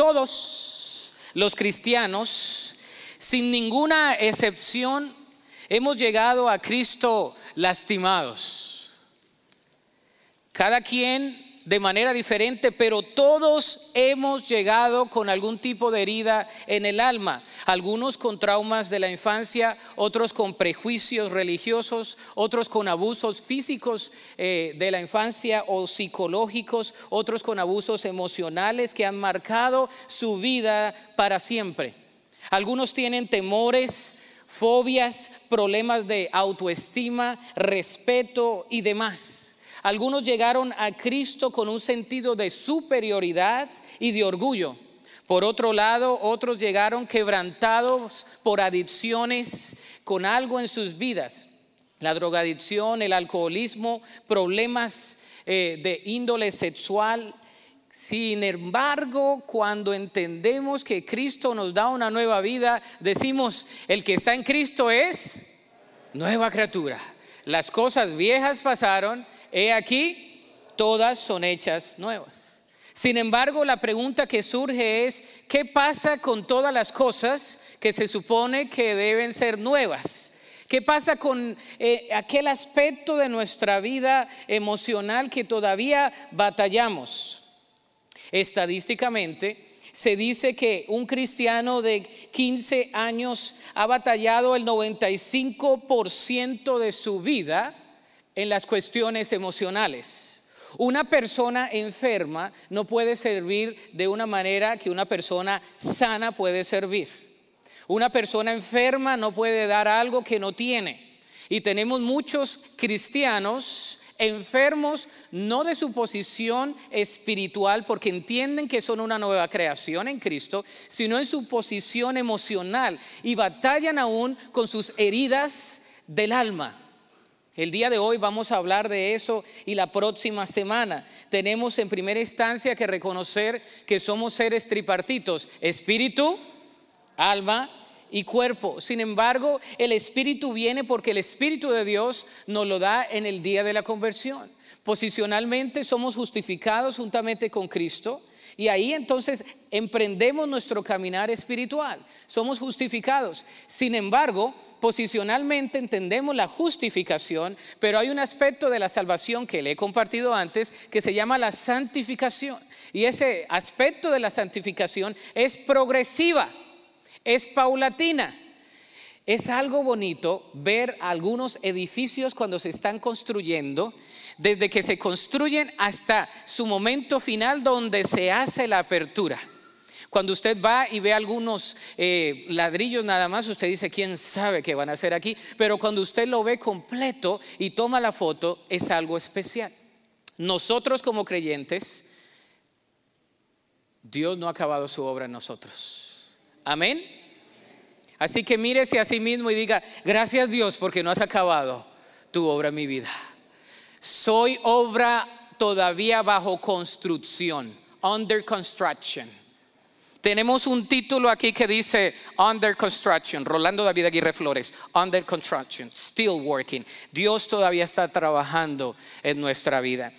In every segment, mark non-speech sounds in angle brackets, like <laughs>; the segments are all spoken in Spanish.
Todos los cristianos, sin ninguna excepción, hemos llegado a Cristo lastimados. Cada quien de manera diferente, pero todos hemos llegado con algún tipo de herida en el alma, algunos con traumas de la infancia, otros con prejuicios religiosos, otros con abusos físicos eh, de la infancia o psicológicos, otros con abusos emocionales que han marcado su vida para siempre. Algunos tienen temores, fobias, problemas de autoestima, respeto y demás. Algunos llegaron a Cristo con un sentido de superioridad y de orgullo. Por otro lado, otros llegaron quebrantados por adicciones con algo en sus vidas. La drogadicción, el alcoholismo, problemas eh, de índole sexual. Sin embargo, cuando entendemos que Cristo nos da una nueva vida, decimos, el que está en Cristo es nueva criatura. Las cosas viejas pasaron he aquí, todas son hechas nuevas. Sin embargo, la pregunta que surge es, ¿qué pasa con todas las cosas que se supone que deben ser nuevas? ¿Qué pasa con eh, aquel aspecto de nuestra vida emocional que todavía batallamos? Estadísticamente, se dice que un cristiano de 15 años ha batallado el 95% de su vida en las cuestiones emocionales. Una persona enferma no puede servir de una manera que una persona sana puede servir. Una persona enferma no puede dar algo que no tiene. Y tenemos muchos cristianos enfermos no de su posición espiritual porque entienden que son una nueva creación en Cristo, sino en su posición emocional y batallan aún con sus heridas del alma. El día de hoy vamos a hablar de eso y la próxima semana tenemos en primera instancia que reconocer que somos seres tripartitos, espíritu, alma y cuerpo. Sin embargo, el espíritu viene porque el espíritu de Dios nos lo da en el día de la conversión. Posicionalmente somos justificados juntamente con Cristo. Y ahí entonces emprendemos nuestro caminar espiritual. Somos justificados. Sin embargo, posicionalmente entendemos la justificación, pero hay un aspecto de la salvación que le he compartido antes que se llama la santificación. Y ese aspecto de la santificación es progresiva, es paulatina. Es algo bonito ver algunos edificios cuando se están construyendo, desde que se construyen hasta su momento final donde se hace la apertura. Cuando usted va y ve algunos eh, ladrillos nada más, usted dice, ¿quién sabe qué van a hacer aquí? Pero cuando usted lo ve completo y toma la foto, es algo especial. Nosotros como creyentes, Dios no ha acabado su obra en nosotros. Amén. Así que mírese a sí mismo y diga, gracias Dios porque no has acabado tu obra en mi vida. Soy obra todavía bajo construcción, under construction. Tenemos un título aquí que dice Under Construction, Rolando David Aguirre Flores, Under Construction, Still Working. Dios todavía está trabajando en nuestra vida.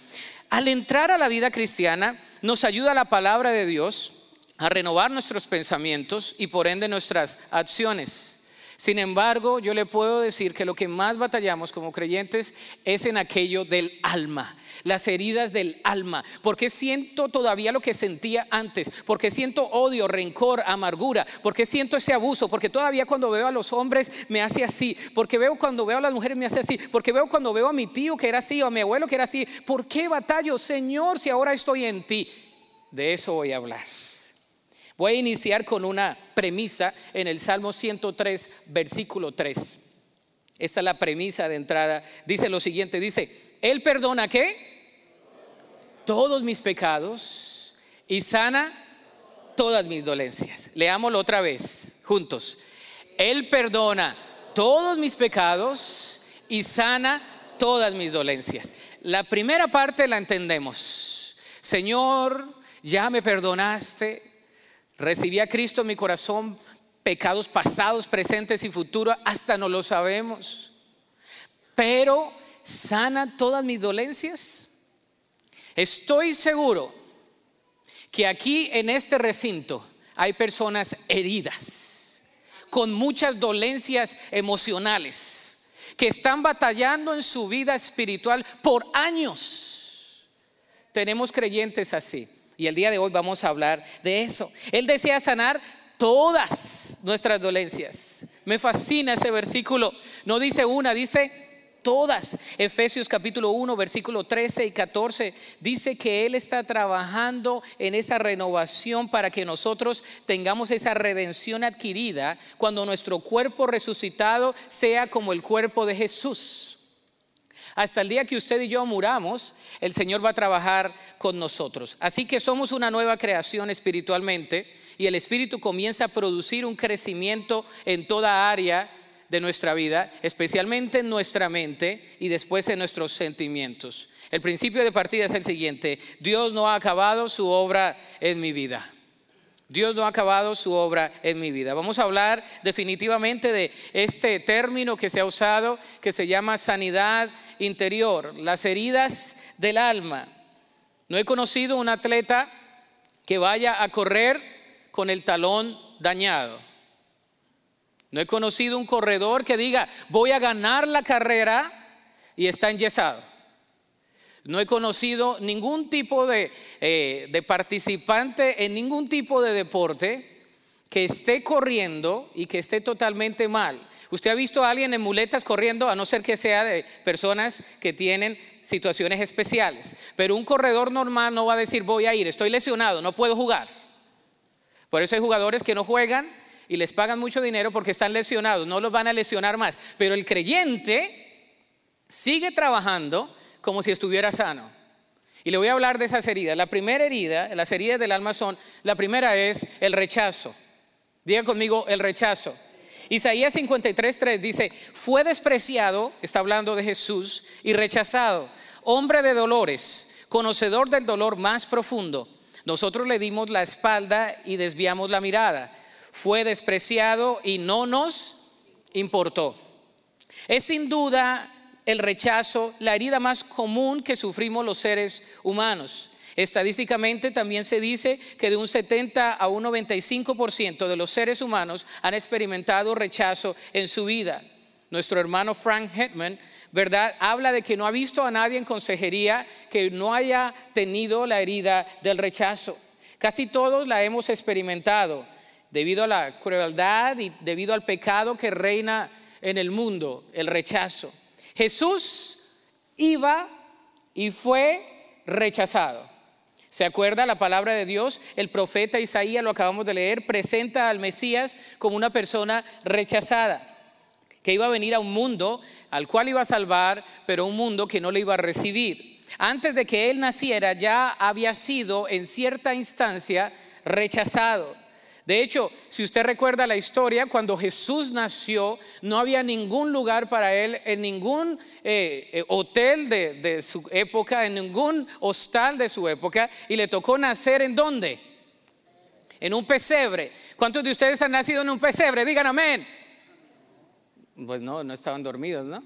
Al entrar a la vida cristiana, nos ayuda la palabra de Dios a renovar nuestros pensamientos y por ende nuestras acciones. Sin embargo, yo le puedo decir que lo que más batallamos como creyentes es en aquello del alma, las heridas del alma. Porque siento todavía lo que sentía antes, porque siento odio, rencor, amargura, porque siento ese abuso, porque todavía cuando veo a los hombres me hace así, porque veo cuando veo a las mujeres me hace así, porque veo cuando veo a mi tío que era así o a mi abuelo que era así. ¿Por qué batallo, Señor, si ahora estoy en ti? De eso voy a hablar. Voy a iniciar con una premisa en el Salmo 103, versículo 3. Esta es la premisa de entrada. Dice lo siguiente, dice, Él perdona qué? Todos mis pecados y sana todas mis dolencias. Leámoslo otra vez, juntos. Él perdona todos mis pecados y sana todas mis dolencias. La primera parte la entendemos. Señor, ya me perdonaste, Recibí a Cristo en mi corazón, pecados pasados, presentes y futuros, hasta no lo sabemos. Pero sana todas mis dolencias. Estoy seguro que aquí en este recinto hay personas heridas, con muchas dolencias emocionales, que están batallando en su vida espiritual por años. Tenemos creyentes así. Y el día de hoy vamos a hablar de eso. Él desea sanar todas nuestras dolencias. Me fascina ese versículo. No dice una, dice todas. Efesios capítulo 1, versículo 13 y 14 dice que Él está trabajando en esa renovación para que nosotros tengamos esa redención adquirida cuando nuestro cuerpo resucitado sea como el cuerpo de Jesús. Hasta el día que usted y yo muramos, el Señor va a trabajar con nosotros. Así que somos una nueva creación espiritualmente y el Espíritu comienza a producir un crecimiento en toda área de nuestra vida, especialmente en nuestra mente y después en nuestros sentimientos. El principio de partida es el siguiente, Dios no ha acabado su obra en mi vida. Dios no ha acabado su obra en mi vida. Vamos a hablar definitivamente de este término que se ha usado, que se llama sanidad interior, las heridas del alma. No he conocido un atleta que vaya a correr con el talón dañado. No he conocido un corredor que diga, voy a ganar la carrera y está enyesado. No he conocido ningún tipo de, eh, de, participante en ningún tipo de deporte que esté corriendo y que esté totalmente mal. ¿Usted ha visto a alguien en muletas corriendo, a no ser que sea de personas que tienen situaciones especiales? Pero un corredor normal no va a decir voy a ir, estoy lesionado, no puedo jugar. Por eso hay jugadores que no juegan y les pagan mucho dinero porque están lesionados, no los van a lesionar más. Pero el creyente sigue trabajando como si estuviera sano. Y le voy a hablar de esas heridas. La primera herida, las heridas del alma son, la primera es el rechazo. Diga conmigo el rechazo. Isaías 53:3 dice, fue despreciado, está hablando de Jesús, y rechazado, hombre de dolores, conocedor del dolor más profundo. Nosotros le dimos la espalda y desviamos la mirada fue despreciado y no nos importó. Es sin duda el rechazo la herida más común que sufrimos los seres humanos. Estadísticamente también se dice que de un 70 a un 95% de los seres humanos han experimentado rechazo en su vida. Nuestro hermano Frank Hetman, ¿verdad? Habla de que no ha visto a nadie en consejería que no haya tenido la herida del rechazo. Casi todos la hemos experimentado debido a la crueldad y debido al pecado que reina en el mundo, el rechazo. Jesús iba y fue rechazado. ¿Se acuerda la palabra de Dios? El profeta Isaías, lo acabamos de leer, presenta al Mesías como una persona rechazada, que iba a venir a un mundo al cual iba a salvar, pero un mundo que no le iba a recibir. Antes de que él naciera ya había sido en cierta instancia rechazado. De hecho, si usted recuerda la historia, cuando Jesús nació, no había ningún lugar para él en ningún eh, eh, hotel de, su época, en ningún hostal de su época, y le tocó nacer en dónde? En un pesebre. ¿Cuántos de ustedes han nacido en un pesebre? Digan amén. Pues no, no estaban dormidos, ¿no?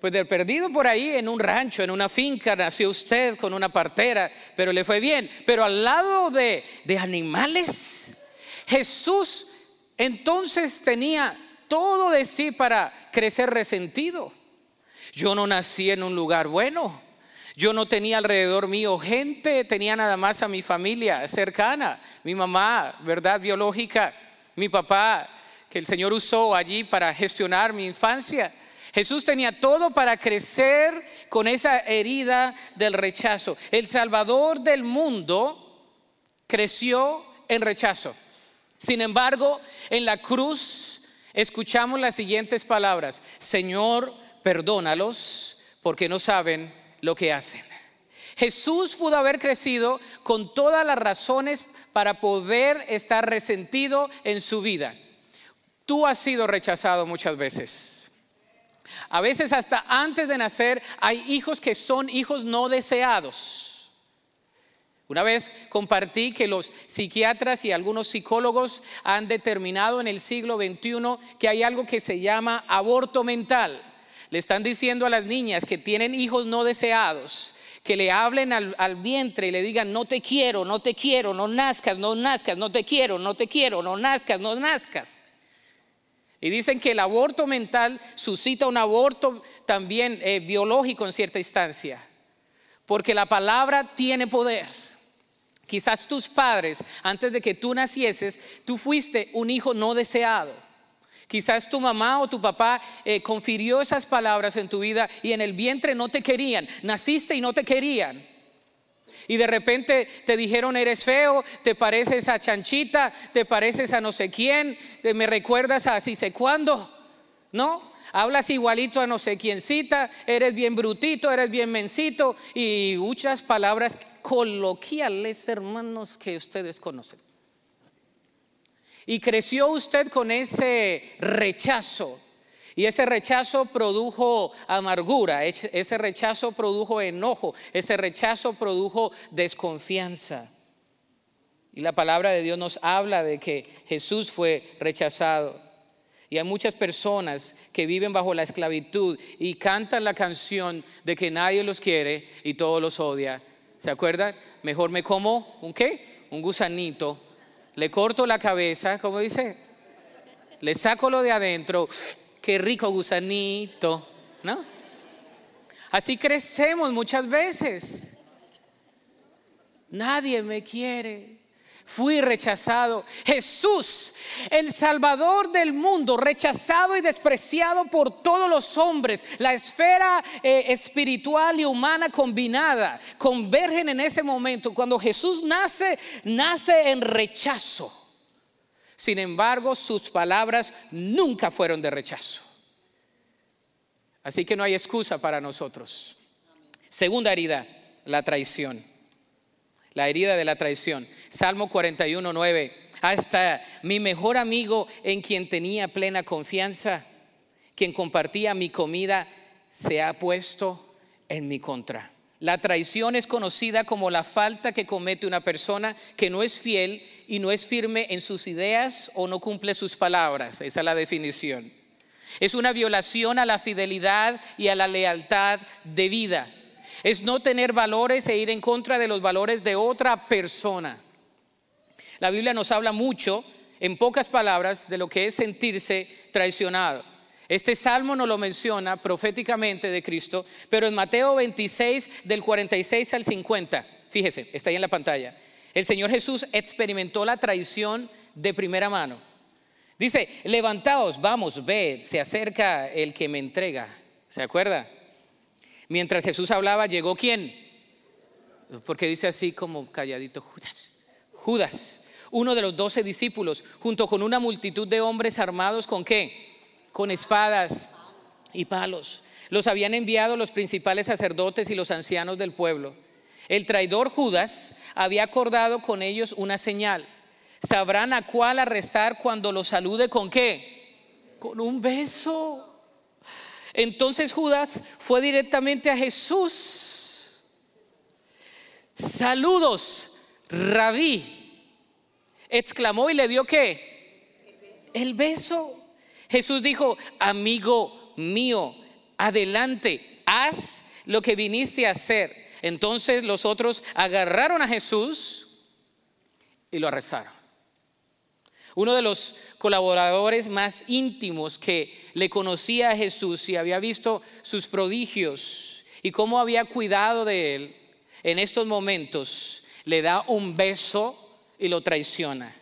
Pues del perdido por ahí en un rancho, en una finca, nació usted con una partera, pero le fue bien. Pero al lado de, de animales, Jesús entonces tenía todo de sí para crecer resentido. Yo no nací en un lugar bueno. Yo no tenía alrededor mío gente, tenía nada más a mi familia cercana, mi mamá, ¿verdad? Biológica, mi papá, que el Señor usó allí para gestionar mi infancia. Jesús tenía todo para crecer con esa herida del rechazo. El Salvador del mundo creció en rechazo. Sin embargo, en la cruz escuchamos las siguientes palabras, Señor, perdónalos porque no saben lo que hacen. Jesús pudo haber crecido con todas las razones para poder estar resentido en su vida. Tú has sido rechazado muchas veces. A veces hasta antes de nacer hay hijos que son hijos no deseados. Una vez compartí que los psiquiatras y algunos psicólogos han determinado en el siglo XXI que hay algo que se llama aborto mental. Le están diciendo a las niñas que tienen hijos no deseados que le hablen al, vientre y le digan, no te quiero, no te quiero, no nazcas, no nazcas, no te quiero, no te quiero, no nazcas, no nazcas. Y dicen que el aborto mental suscita un aborto también eh, biológico en cierta instancia, porque la palabra tiene poder. Quizás tus padres, antes de que tú nacieses, tú fuiste un hijo no deseado. Quizás tu mamá o tu papá eh, confirió esas palabras en tu vida y en el vientre no te querían. Naciste y no te querían. Y de repente te dijeron eres feo, te pareces a chanchita, te pareces a no sé quién, me recuerdas a así sé cuándo, ¿no? Hablas igualito a no sé quiéncita, eres bien brutito, eres bien mencito y muchas palabras coloquiales, hermanos, que ustedes conocen. Y creció usted con ese rechazo. Y ese rechazo produjo amargura, ese rechazo produjo enojo, ese rechazo produjo desconfianza. Y la palabra de Dios nos habla de que Jesús fue rechazado. Y hay muchas personas que viven bajo la esclavitud y cantan la canción de que nadie los quiere y todos los odia. ¿Se acuerdan? Mejor me como un qué? Un gusanito le corto la cabeza, como dice, le saco lo de adentro, qué rico gusanito, ¿no? Así crecemos muchas veces. Nadie me quiere fui rechazado. Jesús, el Salvador del mundo, rechazado y despreciado por todos los hombres. La esfera eh, espiritual y humana combinada convergen en ese momento. Cuando Jesús nace, nace en rechazo. Sin embargo, sus palabras nunca fueron de rechazo. Así que no hay excusa para nosotros. Segunda herida, la traición la herida de la traición. Salmo 41, 9. Hasta mi mejor amigo en quien tenía plena confianza, quien compartía mi comida, se ha puesto en mi contra. La traición es conocida como la falta que comete una persona que no es fiel y no es firme en sus ideas o no cumple sus palabras. Esa es la definición. Es una violación a la fidelidad y a la lealtad de vida es no tener valores e ir en contra de los valores de otra persona. La Biblia nos habla mucho, en pocas palabras, de lo que es sentirse traicionado. Este salmo nos lo menciona proféticamente de Cristo, pero en Mateo 26 del 46 al 50, fíjese, está ahí en la pantalla, el Señor Jesús experimentó la traición de primera mano. Dice, levantaos, vamos, ved, se acerca el que me entrega. ¿Se acuerda? Mientras Jesús hablaba, llegó quién? Porque dice así como calladito, Judas. Judas, uno de los doce discípulos, junto con una multitud de hombres armados con qué? Con espadas y palos. Los habían enviado los principales sacerdotes y los ancianos del pueblo. El traidor Judas había acordado con ellos una señal. Sabrán a cuál arrestar cuando lo salude con qué? Con un beso. Entonces Judas fue directamente a Jesús. Saludos, rabí. Exclamó y le dio qué? El beso. Jesús dijo, amigo mío, adelante, haz lo que viniste a hacer. Entonces los otros agarraron a Jesús y lo arrestaron. Uno de los colaboradores más íntimos que le conocía a Jesús y había visto sus prodigios y cómo había cuidado de él, en estos momentos le da un beso y lo traiciona.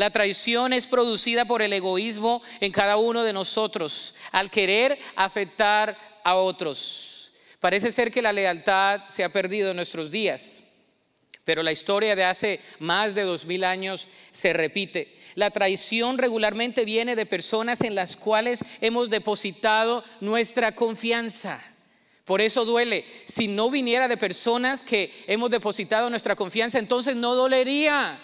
La traición es producida por el egoísmo en cada uno de nosotros, al querer afectar a otros. Parece ser que la lealtad se ha perdido en nuestros días, pero la historia de hace más de dos mil años se repite. La traición regularmente viene de personas en las cuales hemos depositado nuestra confianza. Por eso duele. Si no viniera de personas que hemos depositado nuestra confianza, entonces no dolería.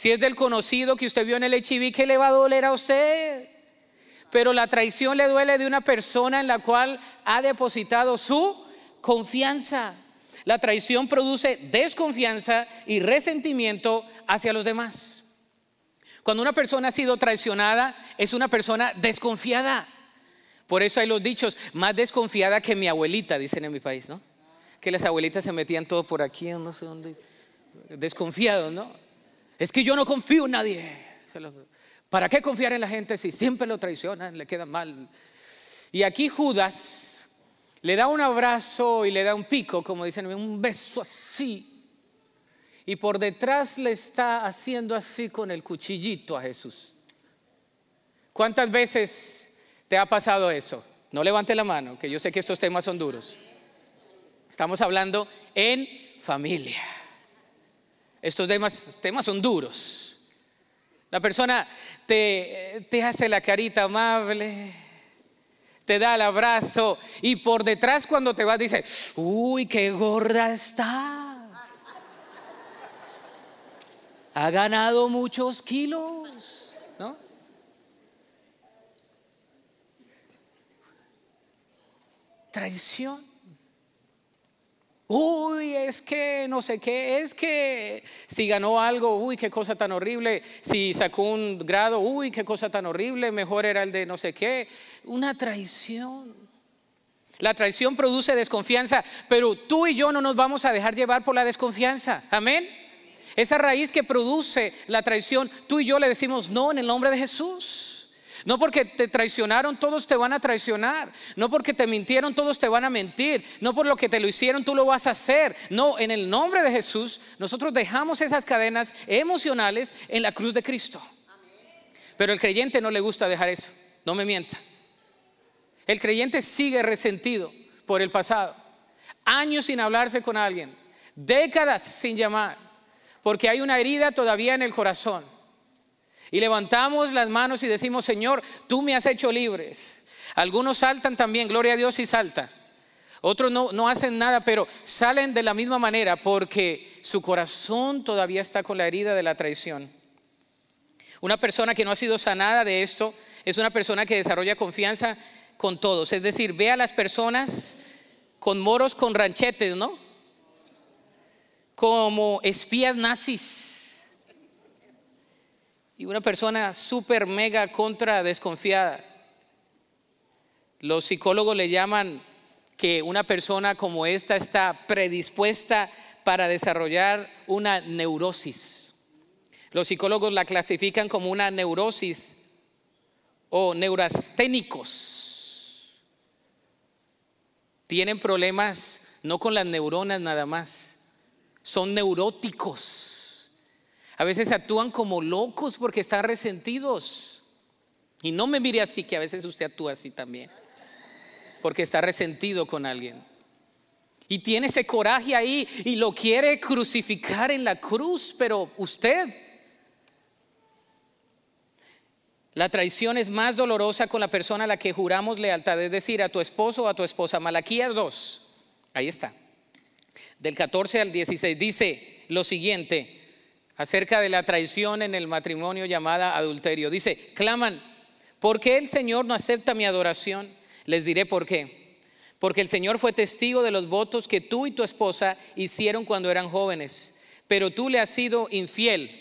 Si es del conocido que usted vio en el HIV, ¿qué le va a doler a usted? Pero la traición le duele de una persona en la cual ha depositado su confianza. La traición produce desconfianza y resentimiento hacia los demás. Cuando una persona ha sido traicionada, es una persona desconfiada. Por eso hay los dichos, más desconfiada que mi abuelita, dicen en mi país, ¿no? que las abuelitas se metían todo por aquí, no sé dónde, desconfiados, ¿no? Es que yo no confío en nadie. ¿Para qué confiar en la gente si siempre lo traicionan, le queda mal? Y aquí Judas le da un abrazo y le da un pico, como dicen, un beso así. Y por detrás le está haciendo así con el cuchillito a Jesús. ¿Cuántas veces te ha pasado eso? No levante la mano, que yo sé que estos temas son duros. Estamos hablando en familia. Estos temas, son duros. La persona te, te hace la carita amable, te da el abrazo y por detrás cuando te vas dice, uy, qué gorda está. Ha ganado muchos kilos, ¿no? Traición. Uy, es que no sé qué, es que si ganó algo, uy, qué cosa tan horrible. Si sacó un grado, uy, qué cosa tan horrible, mejor era el de no sé qué. Una traición. La traición produce desconfianza, pero tú y yo no nos vamos a dejar llevar por la desconfianza. Amén. Esa raíz que produce la traición, tú y yo le decimos no en el nombre de Jesús. No porque te traicionaron, todos te van a traicionar. No porque te mintieron, todos te van a mentir. No por lo que te lo hicieron, tú lo vas a hacer. No, en el nombre de Jesús, nosotros dejamos esas cadenas emocionales en la cruz de Cristo. Pero el creyente no le gusta dejar eso. No me mienta. El creyente sigue resentido por el pasado. Años sin hablarse con alguien. Décadas sin llamar. Porque hay una herida todavía en el corazón. Y levantamos las manos y decimos, Señor, tú me has hecho libres. Algunos saltan también, gloria a Dios y salta. Otros no, no hacen nada, pero salen de la misma manera porque su corazón todavía está con la herida de la traición. Una persona que no ha sido sanada de esto es una persona que desarrolla confianza con todos. Es decir, ve a las personas con moros, con ranchetes, ¿no? Como espías nazis y una persona súper mega contra desconfiada. Los psicólogos le llaman que una persona como esta está predispuesta para desarrollar una neurosis. Los psicólogos la clasifican como una neurosis o neurasténicos. Tienen problemas no con las neuronas nada más, son neuróticos a veces actúan como locos porque están resentidos. Y no me mire así, que a veces usted actúa así también. Porque está resentido con alguien. Y tiene ese coraje ahí y lo quiere crucificar en la cruz, pero usted... La traición es más dolorosa con la persona a la que juramos lealtad, es decir, a tu esposo o a tu esposa. Malaquías 2, ahí está. Del 14 al 16 dice lo siguiente, acerca de la traición en el matrimonio llamada adulterio. Dice, claman, ¿por qué el Señor no acepta mi adoración? Les diré por qué. Porque el Señor fue testigo de los votos que tú y tu esposa hicieron cuando eran jóvenes, pero tú le has sido infiel,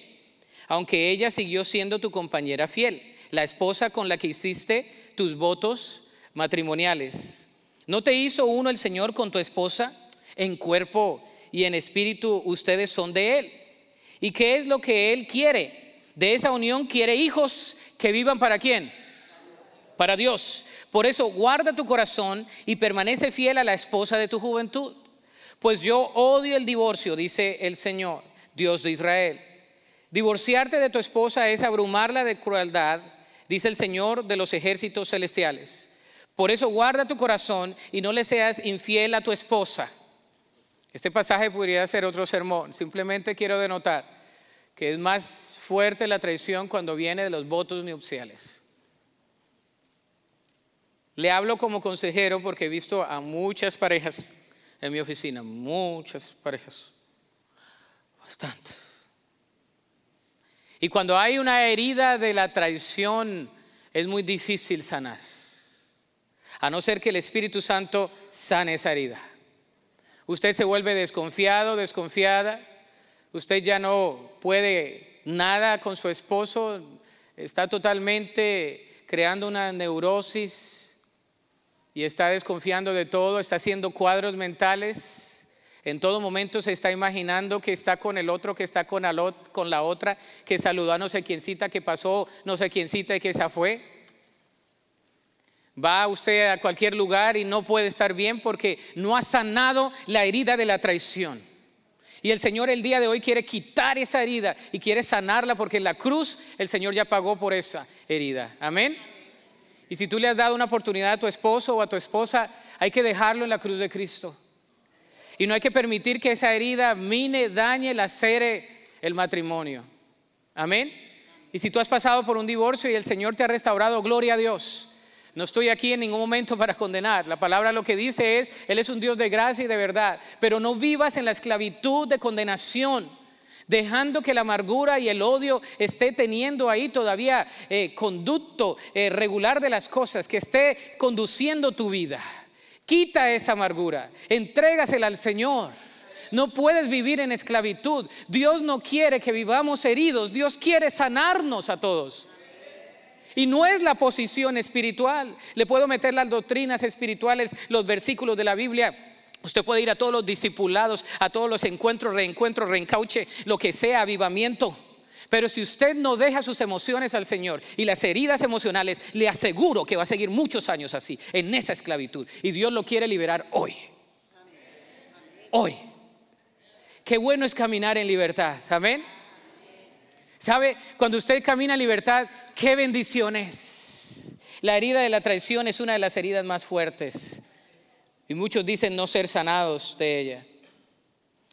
aunque ella siguió siendo tu compañera fiel, la esposa con la que hiciste tus votos matrimoniales. ¿No te hizo uno el Señor con tu esposa? En cuerpo y en espíritu ustedes son de Él. ¿Y qué es lo que Él quiere? De esa unión quiere hijos que vivan para quién? Para Dios. Por eso guarda tu corazón y permanece fiel a la esposa de tu juventud. Pues yo odio el divorcio, dice el Señor, Dios de Israel. Divorciarte de tu esposa es abrumarla de crueldad, dice el Señor de los ejércitos celestiales. Por eso guarda tu corazón y no le seas infiel a tu esposa este pasaje podría ser otro sermón. Simplemente quiero denotar que es más fuerte la traición cuando viene de los votos nupciales. Le hablo como consejero porque he visto a muchas parejas en mi oficina, muchas parejas, bastantes. Y cuando hay una herida de la traición, es muy difícil sanar, a no ser que el Espíritu Santo sane esa herida. Usted se vuelve desconfiado, desconfiada. Usted ya no puede nada con su esposo. Está totalmente creando una neurosis y está desconfiando de todo. Está haciendo cuadros mentales En todo momento se está imaginando que está con el otro, que está con, la otra, que saludó a no sé quién cita, que pasó no sé quién cita y que se fue. Va usted a cualquier lugar y no puede estar bien porque no ha sanado la herida de la traición. Y el Señor el día de hoy quiere quitar esa herida y quiere sanarla porque en la cruz el Señor ya pagó por esa herida. Amén. Y si tú le has dado una oportunidad a tu esposo o a tu esposa, hay que dejarlo en la cruz de Cristo. Y no hay que permitir que esa herida mine, dañe, lacere el matrimonio. Amén. Y si tú has pasado por un divorcio y el Señor te ha restaurado, gloria a Dios. No estoy aquí en ningún momento para condenar. La palabra lo que dice es, Él es un Dios de gracia y de verdad. Pero no vivas en la esclavitud de condenación, dejando que la amargura y el odio esté teniendo ahí todavía eh, conducto eh, regular de las cosas, que esté conduciendo tu vida. Quita esa amargura, entrégasela al Señor. No puedes vivir en esclavitud. Dios no quiere que vivamos heridos. Dios quiere sanarnos a todos. Y no es la posición espiritual. Le puedo meter las doctrinas espirituales, los versículos de la Biblia. Usted puede ir a todos los discipulados, a todos los encuentros, reencuentros, reencauche, lo que sea, avivamiento. Pero si usted no deja sus emociones al Señor y las heridas emocionales, le aseguro que va a seguir muchos años así, en esa esclavitud. Y Dios lo quiere liberar hoy. Hoy. Qué bueno es caminar en libertad. Amén. ¿Sabe? Cuando usted camina en libertad, qué bendiciones. La herida de la traición es una de las heridas más fuertes. Y muchos dicen no ser sanados de ella.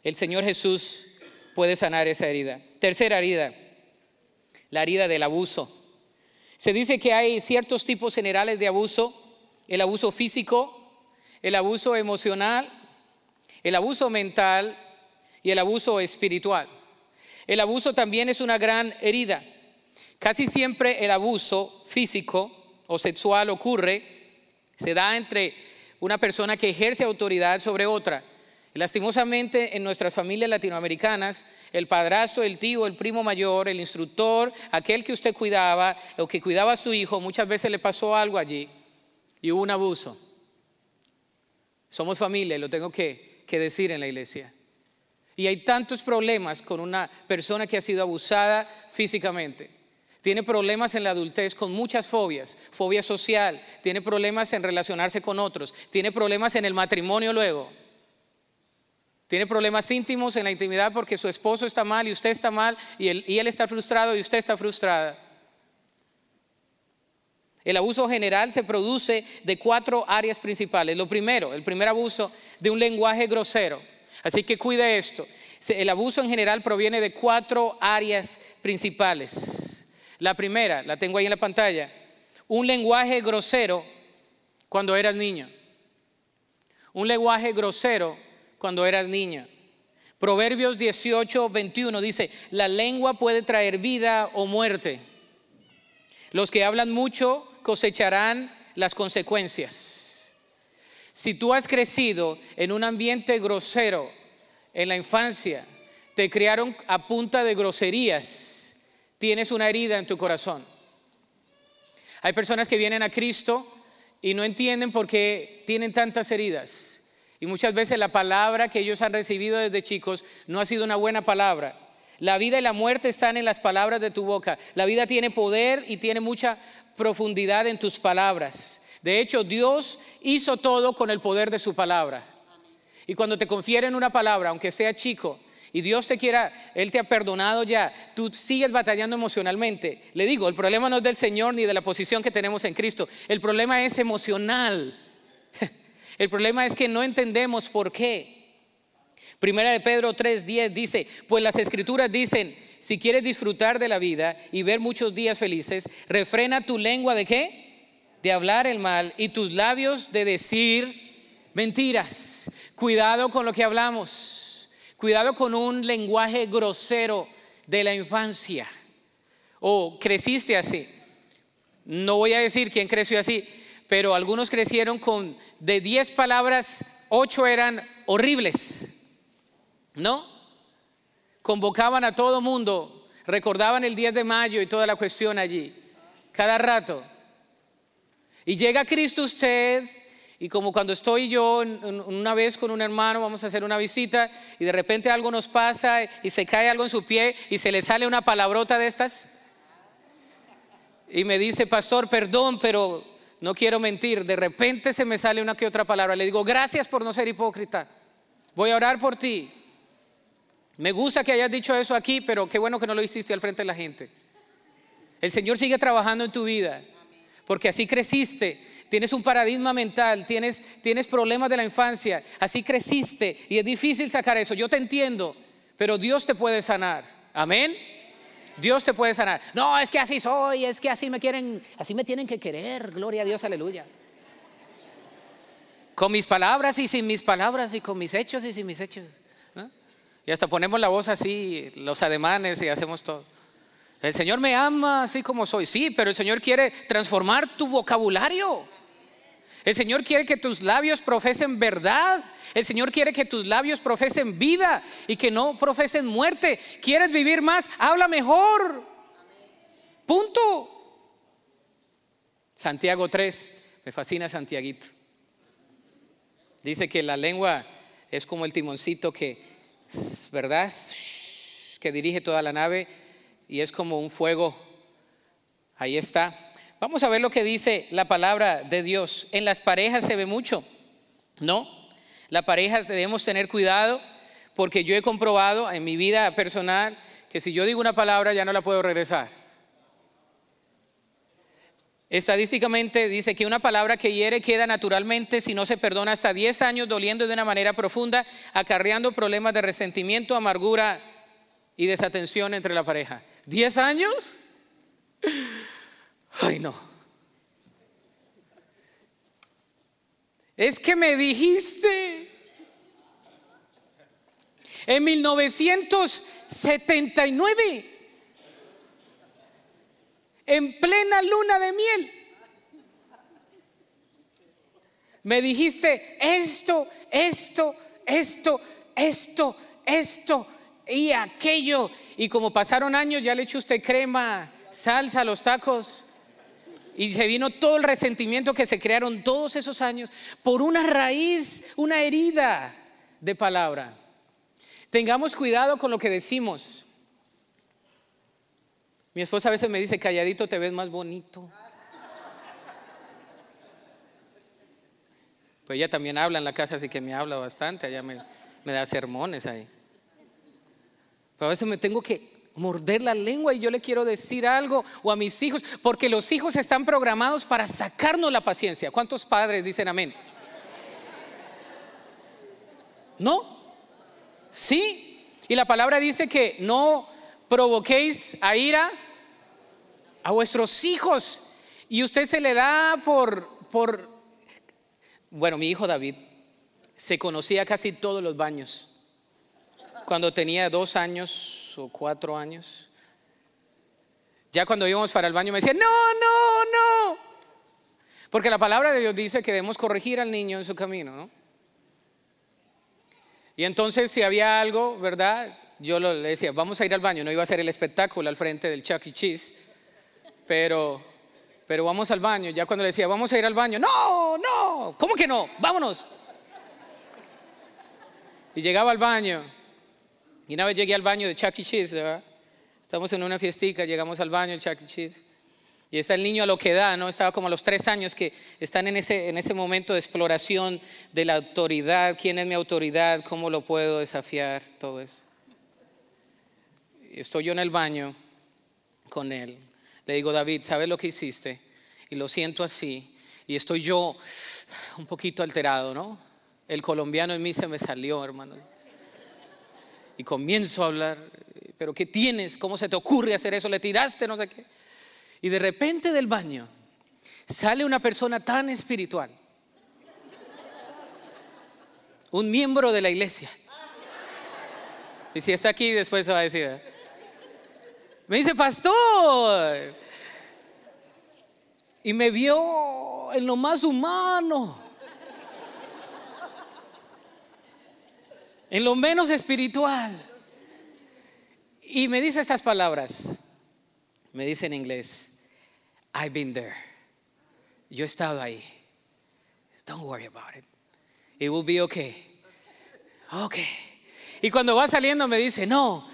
El Señor Jesús puede sanar esa herida. Tercera herida, la herida del abuso. Se dice que hay ciertos tipos generales de abuso, el abuso físico, el abuso emocional, el abuso mental y el abuso espiritual. El abuso también es una gran herida. Casi siempre el abuso físico o sexual ocurre, se da entre una persona que ejerce autoridad sobre otra Lastimosamente en nuestras familias latinoamericanas, el padrastro, el tío, el primo mayor, el instructor, aquel que usted cuidaba o que cuidaba a su hijo, muchas veces le pasó algo allí y hubo un abuso. Somos familia, lo tengo que, que decir en la iglesia. Y hay tantos problemas con una persona que ha sido abusada físicamente. Tiene problemas en la adultez con muchas fobias, fobia social, tiene problemas en relacionarse con otros, tiene problemas en el matrimonio luego. Tiene problemas íntimos en la intimidad porque su esposo está mal y usted está mal y él, está frustrado y usted está frustrada. El abuso general se produce de cuatro áreas principales. Lo primero, el primer abuso de un lenguaje grosero. Así que cuide esto. El abuso en general proviene de cuatro áreas principales. La primera, la tengo ahí en la pantalla, un lenguaje grosero cuando eras niño. Un lenguaje grosero cuando eras niña. Proverbios 18, 21 dice, la lengua puede traer vida o muerte. Los que hablan mucho cosecharán las consecuencias. Si tú has crecido en un ambiente grosero en la infancia, te criaron a punta de groserías, tienes una herida en tu corazón. Hay personas que vienen a Cristo y no entienden por qué tienen tantas heridas. Y muchas veces la palabra que ellos han recibido desde chicos no ha sido una buena palabra. La vida y la muerte están en las palabras de tu boca. La vida tiene poder y tiene mucha profundidad en tus palabras. De hecho, Dios hizo todo con el poder de su palabra. Y cuando te confieren una palabra, aunque sea chico, y Dios te quiera, Él te ha perdonado ya, tú sigues batallando emocionalmente. Le digo, el problema no es del Señor ni de la posición que tenemos en Cristo, el problema es emocional. <laughs> El problema es que no entendemos por qué. Primera de Pedro 3:10 dice, pues las escrituras dicen, si quieres disfrutar de la vida y ver muchos días felices, refrena tu lengua de qué? De hablar el mal y tus labios de decir mentiras. Cuidado con lo que hablamos. Cuidado con un lenguaje grosero de la infancia. O creciste así. No voy a decir quién creció así, pero algunos crecieron con de 10 palabras, 8 eran horribles. ¿No? Convocaban a todo mundo, recordaban el 10 de mayo y toda la cuestión allí, cada rato. Y llega Cristo usted Y como cuando estoy yo una vez con un hermano, vamos a hacer una visita y de repente algo nos pasa y se cae algo en su pie y se le sale una palabrota de estas. Y me dice, pastor, perdón, pero no quiero mentir. De repente se me sale una que otra palabra. Le digo, gracias por no ser hipócrita. Voy a orar por ti. Me gusta que hayas dicho eso aquí, pero qué bueno que no lo hiciste al frente de la gente. El Señor sigue trabajando en tu vida, porque así creciste tienes un paradigma mental, tienes, tienes problemas de la infancia, así creciste y es difícil sacar eso. Yo te entiendo, pero Dios te puede sanar. Amén. Dios te puede sanar. No, es que así soy, es que así me quieren, así me tienen que querer. Gloria a Dios, aleluya. Con mis palabras y sin mis palabras y con mis hechos y sin mis hechos. Y hasta ponemos la voz así, los ademanes y hacemos todo. El Señor me ama así como soy. Sí, pero el Señor quiere transformar tu vocabulario. El Señor quiere que tus labios profesen verdad. El Señor quiere que tus labios profesen vida y que no profesen muerte. ¿Quieres vivir más? Habla mejor. Punto. Santiago 3, me fascina Santiaguito. Dice que la lengua es como el timoncito que, ¿verdad? Que dirige toda la nave y es como un fuego. Ahí está. Vamos a ver lo que dice la palabra de Dios. En las parejas se ve mucho, ¿no? La pareja debemos tener cuidado porque yo he comprobado en mi vida personal que si yo digo una palabra ya no la puedo regresar. Estadísticamente dice que una palabra que hiere queda naturalmente si no se perdona hasta 10 años doliendo de una manera profunda, acarreando problemas de resentimiento, amargura y desatención entre la pareja. ¿10 años? Ay, no. Es que me dijiste en 1979, en plena luna de miel, me dijiste esto, esto, esto, esto, esto y aquello. Y como pasaron años, ya le echó usted crema, salsa a los tacos. Y se vino todo el resentimiento que se crearon todos esos años por una raíz, una herida de palabra. Tengamos cuidado con lo que decimos. Mi esposa a veces me dice, calladito te ves más bonito. Pues ella también habla en la casa, así que me habla bastante, me, me da sermones ahí. Pero a veces me tengo que morder la lengua y yo le quiero decir algo o a mis hijos, porque los hijos están programados para sacarnos la paciencia. ¿Cuántos padres dicen amén? ¿No? Sí. Y la palabra dice que no provoquéis a ira a vuestros hijos y usted se le da por por bueno, mi hijo David se conocía casi todos los baños. Cuando tenía dos años o cuatro años. Ya cuando íbamos para el baño me decía, no, no, no. Porque la palabra de Dios dice que debemos corregir al niño en su camino, ¿no? Y entonces si había algo, ¿verdad? Yo le decía, vamos a ir al baño. No iba a ser el espectáculo al frente del Chuck E. Cheese, pero, pero vamos al baño. Ya cuando le decía, vamos a ir al baño, no, no, ¿cómo que no? Vámonos. Y llegaba al baño y una vez llegué al baño de Chuck E. Cheese, ¿verdad? Estamos en una fiestica, llegamos al baño del Chuck E. Cheese. Y está el niño a lo que da, ¿no? Estaba como a los tres años que están en ese, en ese momento de exploración de la autoridad. ¿Quién es mi autoridad? ¿Cómo lo puedo desafiar? Todo eso. Estoy yo en el baño con él. Le digo, David, ¿sabes lo que hiciste? Y lo siento así. Y estoy yo un poquito alterado, ¿no? El colombiano en mí se me salió, hermanos y comienzo a hablar, pero ¿qué tienes? ¿Cómo se te ocurre hacer eso? ¿Le tiraste? No sé qué. Y de repente del baño sale una persona tan espiritual, un miembro de la iglesia. Y si está aquí, después se va a decir. ¿eh? Me dice, pastor. Y me vio en lo más humano. En lo menos espiritual. Y me dice estas palabras. Me dice en inglés, I've been there. Yo he estado ahí. don't worry about it. It will be okay. Okay. Y cuando va saliendo me dice, no.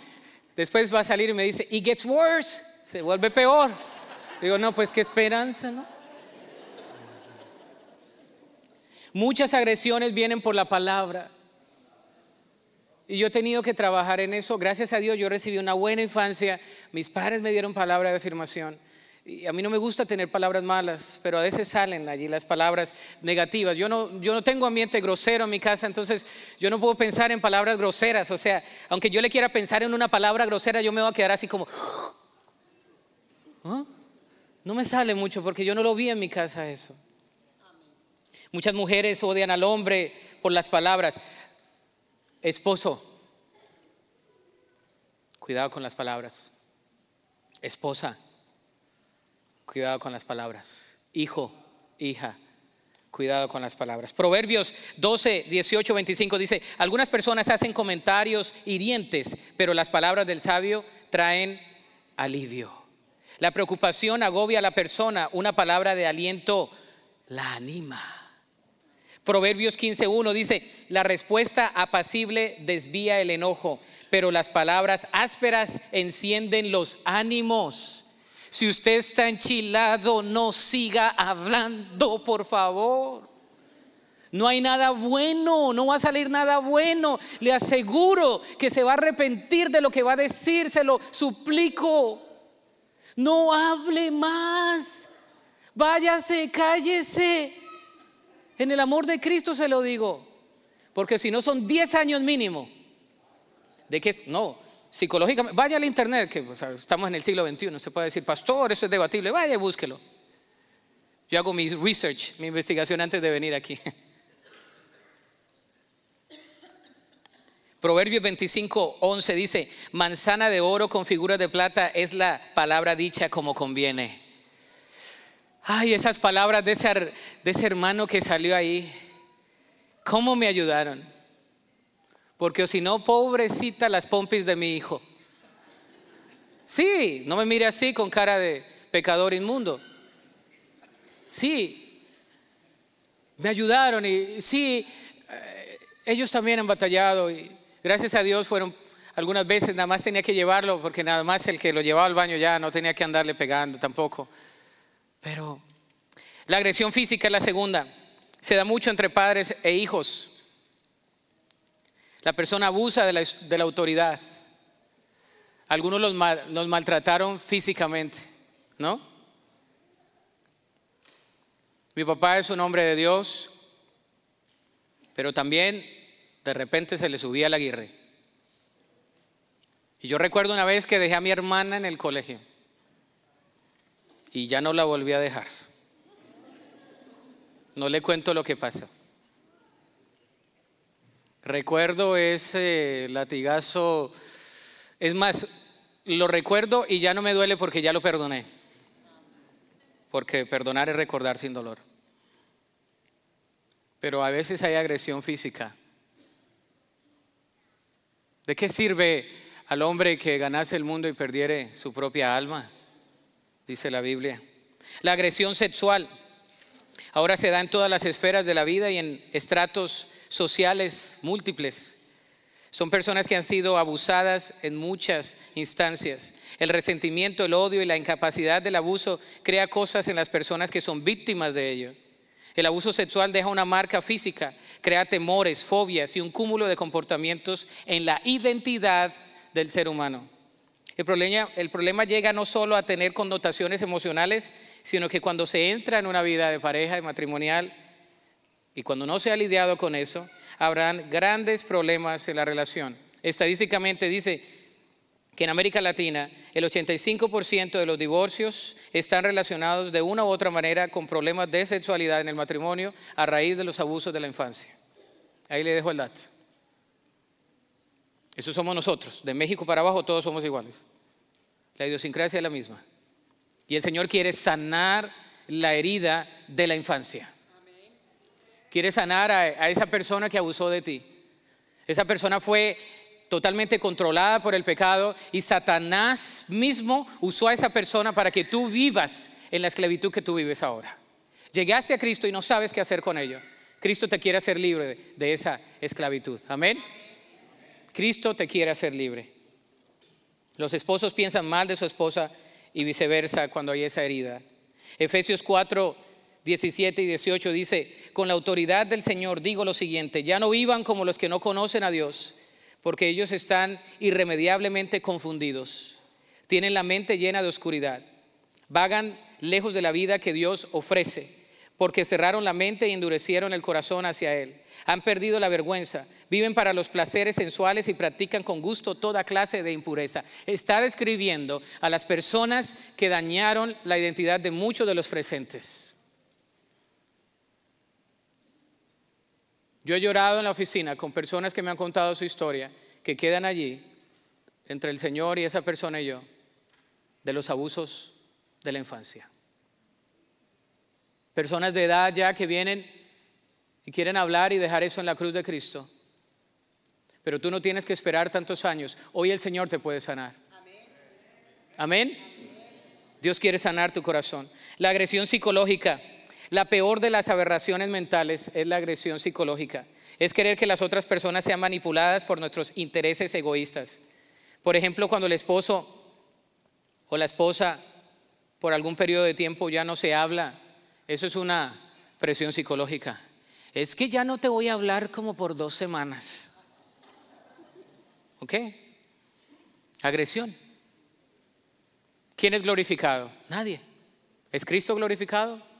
Después va a salir y me dice, it gets worse. Se vuelve peor. Digo, no, pues qué esperanza, ¿no? Muchas agresiones vienen por la palabra. Y yo he tenido que trabajar en eso. Gracias a Dios yo recibí una buena infancia. Mis padres me dieron palabra de afirmación. Y a mí no me gusta tener palabras malas, pero a veces salen allí las palabras negativas. Yo no, yo no tengo ambiente grosero en mi casa, entonces yo no puedo pensar en palabras groseras. O sea, aunque yo le quiera pensar en una palabra grosera, yo me voy a quedar así como... <gasps> ¿Ah? No me sale mucho porque yo no lo vi en mi casa eso. Muchas mujeres odian al hombre por las palabras. Esposo, cuidado con las palabras. Esposa, cuidado con las palabras. Hijo, hija, cuidado con las palabras. Proverbios 12, 18, 25 dice, algunas personas hacen comentarios hirientes, pero las palabras del sabio traen alivio. La preocupación agobia a la persona, una palabra de aliento la anima. Proverbios 15.1 dice, la respuesta apacible desvía el enojo, pero las palabras ásperas encienden los ánimos. Si usted está enchilado, no siga hablando, por favor. No hay nada bueno, no va a salir nada bueno. Le aseguro que se va a arrepentir de lo que va a decir, se lo suplico. No hable más. Váyase, cállese. En el amor de Cristo se lo digo. Porque si no son 10 años mínimo. De que no, psicológicamente, vaya al internet, que estamos en el siglo XXI, usted puede decir, pastor, eso es debatible, vaya y búsquelo. Yo hago mi research, mi investigación antes de venir aquí. Proverbios 25, 11 dice, manzana de oro con figuras de plata es la palabra dicha como conviene. Ay, esas palabras de ese, de ese hermano que salió ahí, ¿cómo me ayudaron? Porque si no, pobrecita las pompis de mi hijo. Sí, no me mire así con cara de pecador inmundo. Sí, me ayudaron y sí, eh, ellos también han batallado y gracias a Dios fueron algunas veces, nada más tenía que llevarlo porque nada más el que lo llevaba al baño ya no tenía que andarle pegando tampoco. Pero la agresión física es la segunda. Se da mucho entre padres e hijos. La persona abusa de la, autoridad. Algunos los, los maltrataron físicamente, ¿no? Mi papá es un hombre de Dios, pero también de repente se le subía la aguirre. Y yo recuerdo una vez que dejé a mi hermana en el colegio y ya no la volví a dejar. No le cuento lo que pasa. Recuerdo ese latigazo, es más, lo recuerdo y ya no me duele porque ya lo perdoné. Porque perdonar es recordar sin dolor. Pero a veces hay agresión física. ¿De qué sirve al hombre que ganase el mundo y perdiere su propia alma? Dice la Biblia. La agresión sexual ahora se da en todas las esferas de la vida y en estratos sociales múltiples. Son personas que han sido abusadas en muchas instancias. El resentimiento, el odio y la incapacidad del abuso crea cosas en las personas que son víctimas de ello. El abuso sexual deja una marca física, crea temores, fobias y un cúmulo de comportamientos en la identidad del ser humano. El problema, llega no solo a tener connotaciones emocionales, sino que cuando se entra en una vida de pareja, de matrimonial, y cuando no se ha lidiado con eso, habrán grandes problemas en la relación. Estadísticamente dice que en América Latina el 85% de los divorcios están relacionados de una u otra manera con problemas de sexualidad en el matrimonio a raíz de los abusos de la infancia. Ahí le dejo el dato. Eso somos nosotros. De México para abajo todos somos iguales. La idiosincrasia es la misma. Y el Señor quiere sanar la herida de la infancia. Quiere sanar a, esa persona que abusó de ti. Esa persona fue totalmente controlada por el pecado y Satanás mismo usó a esa persona para que tú vivas en la esclavitud que tú vives ahora. Llegaste a Cristo y no sabes qué hacer con ello. Cristo te quiere hacer libre de esa esclavitud. Amén. Cristo te quiere hacer libre. Los esposos piensan mal de su esposa y viceversa cuando hay esa herida. Efesios 4, 17 y 18 dice, con la autoridad del Señor digo lo siguiente, ya no vivan como los que no conocen a Dios, porque ellos están irremediablemente confundidos, tienen la mente llena de oscuridad, vagan lejos de la vida que Dios ofrece, porque cerraron la mente y endurecieron el corazón hacia Él, han perdido la vergüenza, viven para los placeres sensuales y practican con gusto toda clase de impureza. Está describiendo a las personas que dañaron la identidad de muchos de los presentes. Yo he llorado en la oficina con personas que me han contado su historia, que quedan allí, entre el Señor y esa persona y yo, de los abusos de la infancia. Personas de edad ya que vienen y quieren hablar y dejar eso en la cruz de Cristo. Pero tú no tienes que esperar tantos años. Hoy el Señor te puede sanar. Amén. Dios quiere sanar tu corazón. La agresión psicológica la peor de las aberraciones mentales es la agresión psicológica. Es querer que las otras personas sean manipuladas por nuestros intereses egoístas. Por ejemplo, cuando el esposo o la esposa por algún periodo de tiempo ya no se habla, eso es una presión psicológica. Es que ya no te voy a hablar como por dos semanas. ¿Ok? Agresión. ¿Quién es glorificado? Nadie. ¿Es Cristo glorificado?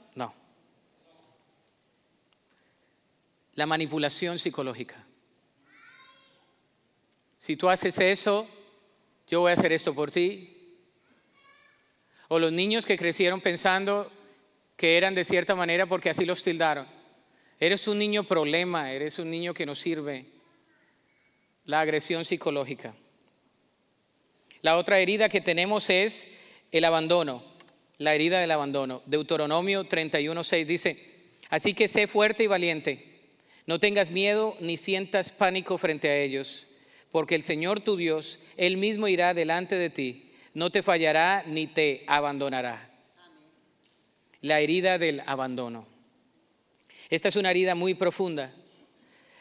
la manipulación psicológica. Si tú haces eso, yo voy a hacer esto por ti. O los niños que crecieron pensando que eran de cierta manera porque así los tildaron. Eres un niño problema, eres un niño que no sirve. La agresión psicológica. La otra herida que tenemos es el abandono, la herida del abandono. Deuteronomio 31.6 dice, así que sé fuerte y valiente no tengas miedo ni sientas pánico frente a ellos, porque el Señor tu Dios, Él mismo irá delante de ti, no te fallará ni te abandonará. La herida del abandono. Esta es una herida muy profunda.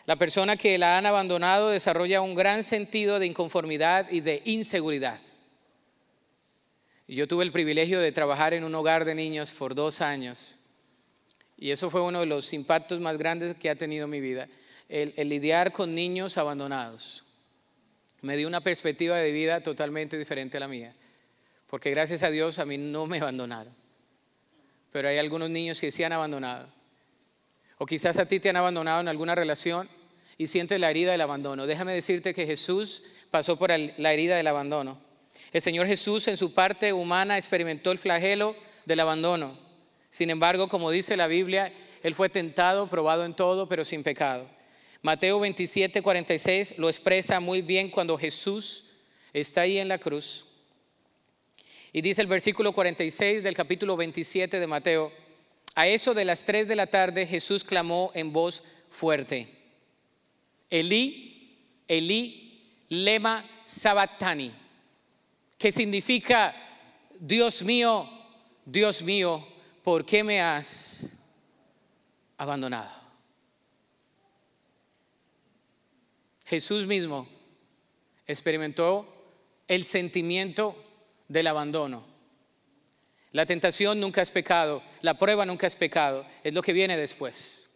La persona que la han abandonado desarrolla un gran sentido de inconformidad y de inseguridad. Yo tuve el privilegio de trabajar en un hogar de niños por dos años y eso fue uno de los impactos más grandes que ha tenido mi vida, el, lidiar con niños abandonados. Me dio una perspectiva de vida totalmente diferente a la mía, porque gracias a Dios a mí no me abandonaron. Pero hay algunos niños que sí han abandonado. O quizás a ti te han abandonado en alguna relación y sientes la herida del abandono. Déjame decirte que Jesús pasó por la herida del abandono. El Señor Jesús en su parte humana experimentó el flagelo del abandono. Sin embargo, como dice la Biblia, Él fue tentado, probado en todo, pero sin pecado. Mateo 27, 46 lo expresa muy bien cuando Jesús está ahí en la cruz. Y dice el versículo 46 del capítulo 27 de Mateo, a eso de las 3 de la tarde Jesús clamó en voz fuerte, Elí, Elí, lema sabatani, que significa, Dios mío, Dios mío, ¿por qué me has abandonado? Jesús mismo experimentó el sentimiento del abandono. La tentación nunca es pecado, la prueba nunca es pecado, es lo que viene después.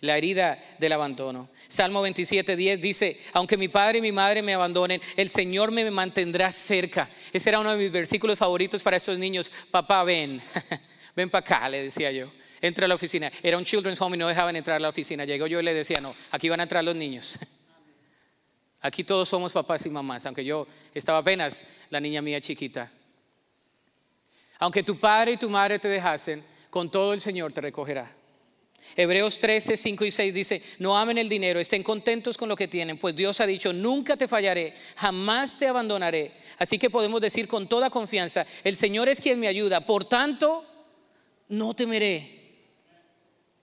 La herida del abandono. Salmo 27, 10 dice, aunque mi padre y mi madre me abandonen, el Señor me mantendrá cerca. Ese era uno de mis versículos favoritos para esos niños. Papá, ven, <laughs> ven para acá, le decía yo. Entra a la oficina. Era un children's home y no dejaban entrar a la oficina. Llegó yo y le decía, no, aquí van a entrar los niños. <laughs> Aquí todos somos papás y mamás, aunque yo estaba apenas la niña mía chiquita. Aunque tu padre y tu madre te dejasen, con todo el Señor te recogerá. Hebreos 13, 5 y 6 dice, no amen el dinero, estén contentos con lo que tienen, pues Dios ha dicho, nunca te fallaré, jamás te abandonaré. Así que podemos decir con toda confianza, el Señor es quien me ayuda, por tanto, no temeré.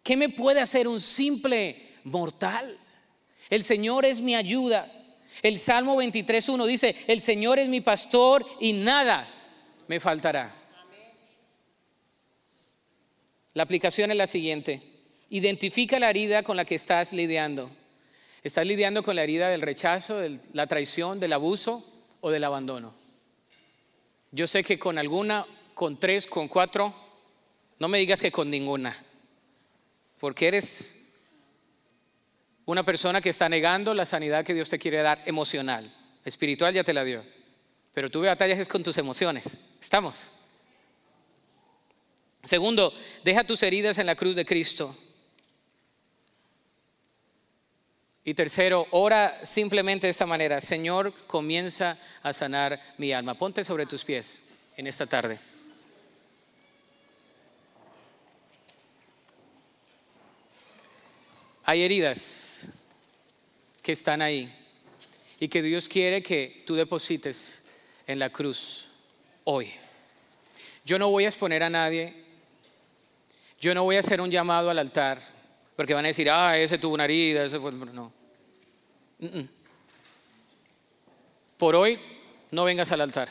¿Qué me puede hacer un simple mortal? El Señor es mi ayuda. El Salmo 23, 1 dice, el Señor es mi pastor y nada me faltará. La aplicación es la siguiente. Identifica la herida con la que estás lidiando. ¿Estás lidiando con la herida del rechazo, de la traición, del abuso o del abandono? Yo sé que con alguna, con tres, con cuatro, no me digas que con ninguna, porque eres una persona que está negando la sanidad que Dios te quiere dar emocional. Espiritual ya te la dio, pero tuve batallas con tus emociones. ¿Estamos? Segundo, deja tus heridas en la cruz de Cristo. Y tercero, ora simplemente de esta manera, Señor, comienza a sanar mi alma. Ponte sobre tus pies en esta tarde. Hay heridas que están ahí y que Dios quiere que tú deposites en la cruz hoy. Yo no voy a exponer a nadie, yo no voy a hacer un llamado al altar porque van a decir, ah, ese tuvo una herida, ese fue. No. Por hoy, no vengas al altar.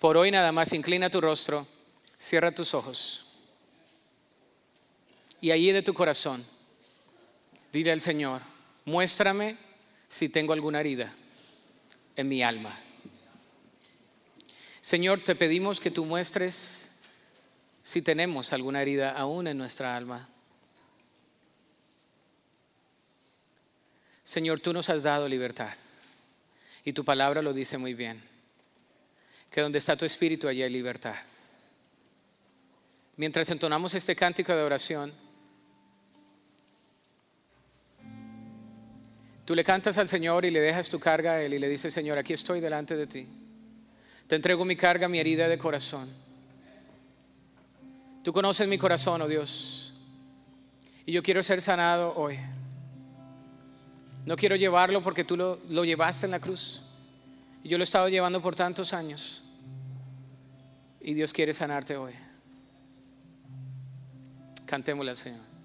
Por hoy nada más, inclina tu rostro, cierra tus ojos. Y allí de tu corazón, dile al Señor, muéstrame si tengo alguna herida en mi alma. Señor, te pedimos que tú muestres si tenemos alguna herida aún en nuestra alma. Señor, tú nos has dado libertad y tu palabra lo dice muy bien, que donde está tu espíritu allí hay libertad. Mientras entonamos este cántico de oración, tú le cantas al Señor y le dejas tu carga a Él y le dices, Señor, aquí estoy delante de ti. Te entrego mi carga, mi herida de corazón. Tú conoces mi corazón, oh Dios. Y yo quiero ser sanado hoy. No quiero llevarlo porque tú lo, lo llevaste en la cruz. Y yo lo he estado llevando por tantos años. Y Dios quiere sanarte hoy. Cantémosle al Señor.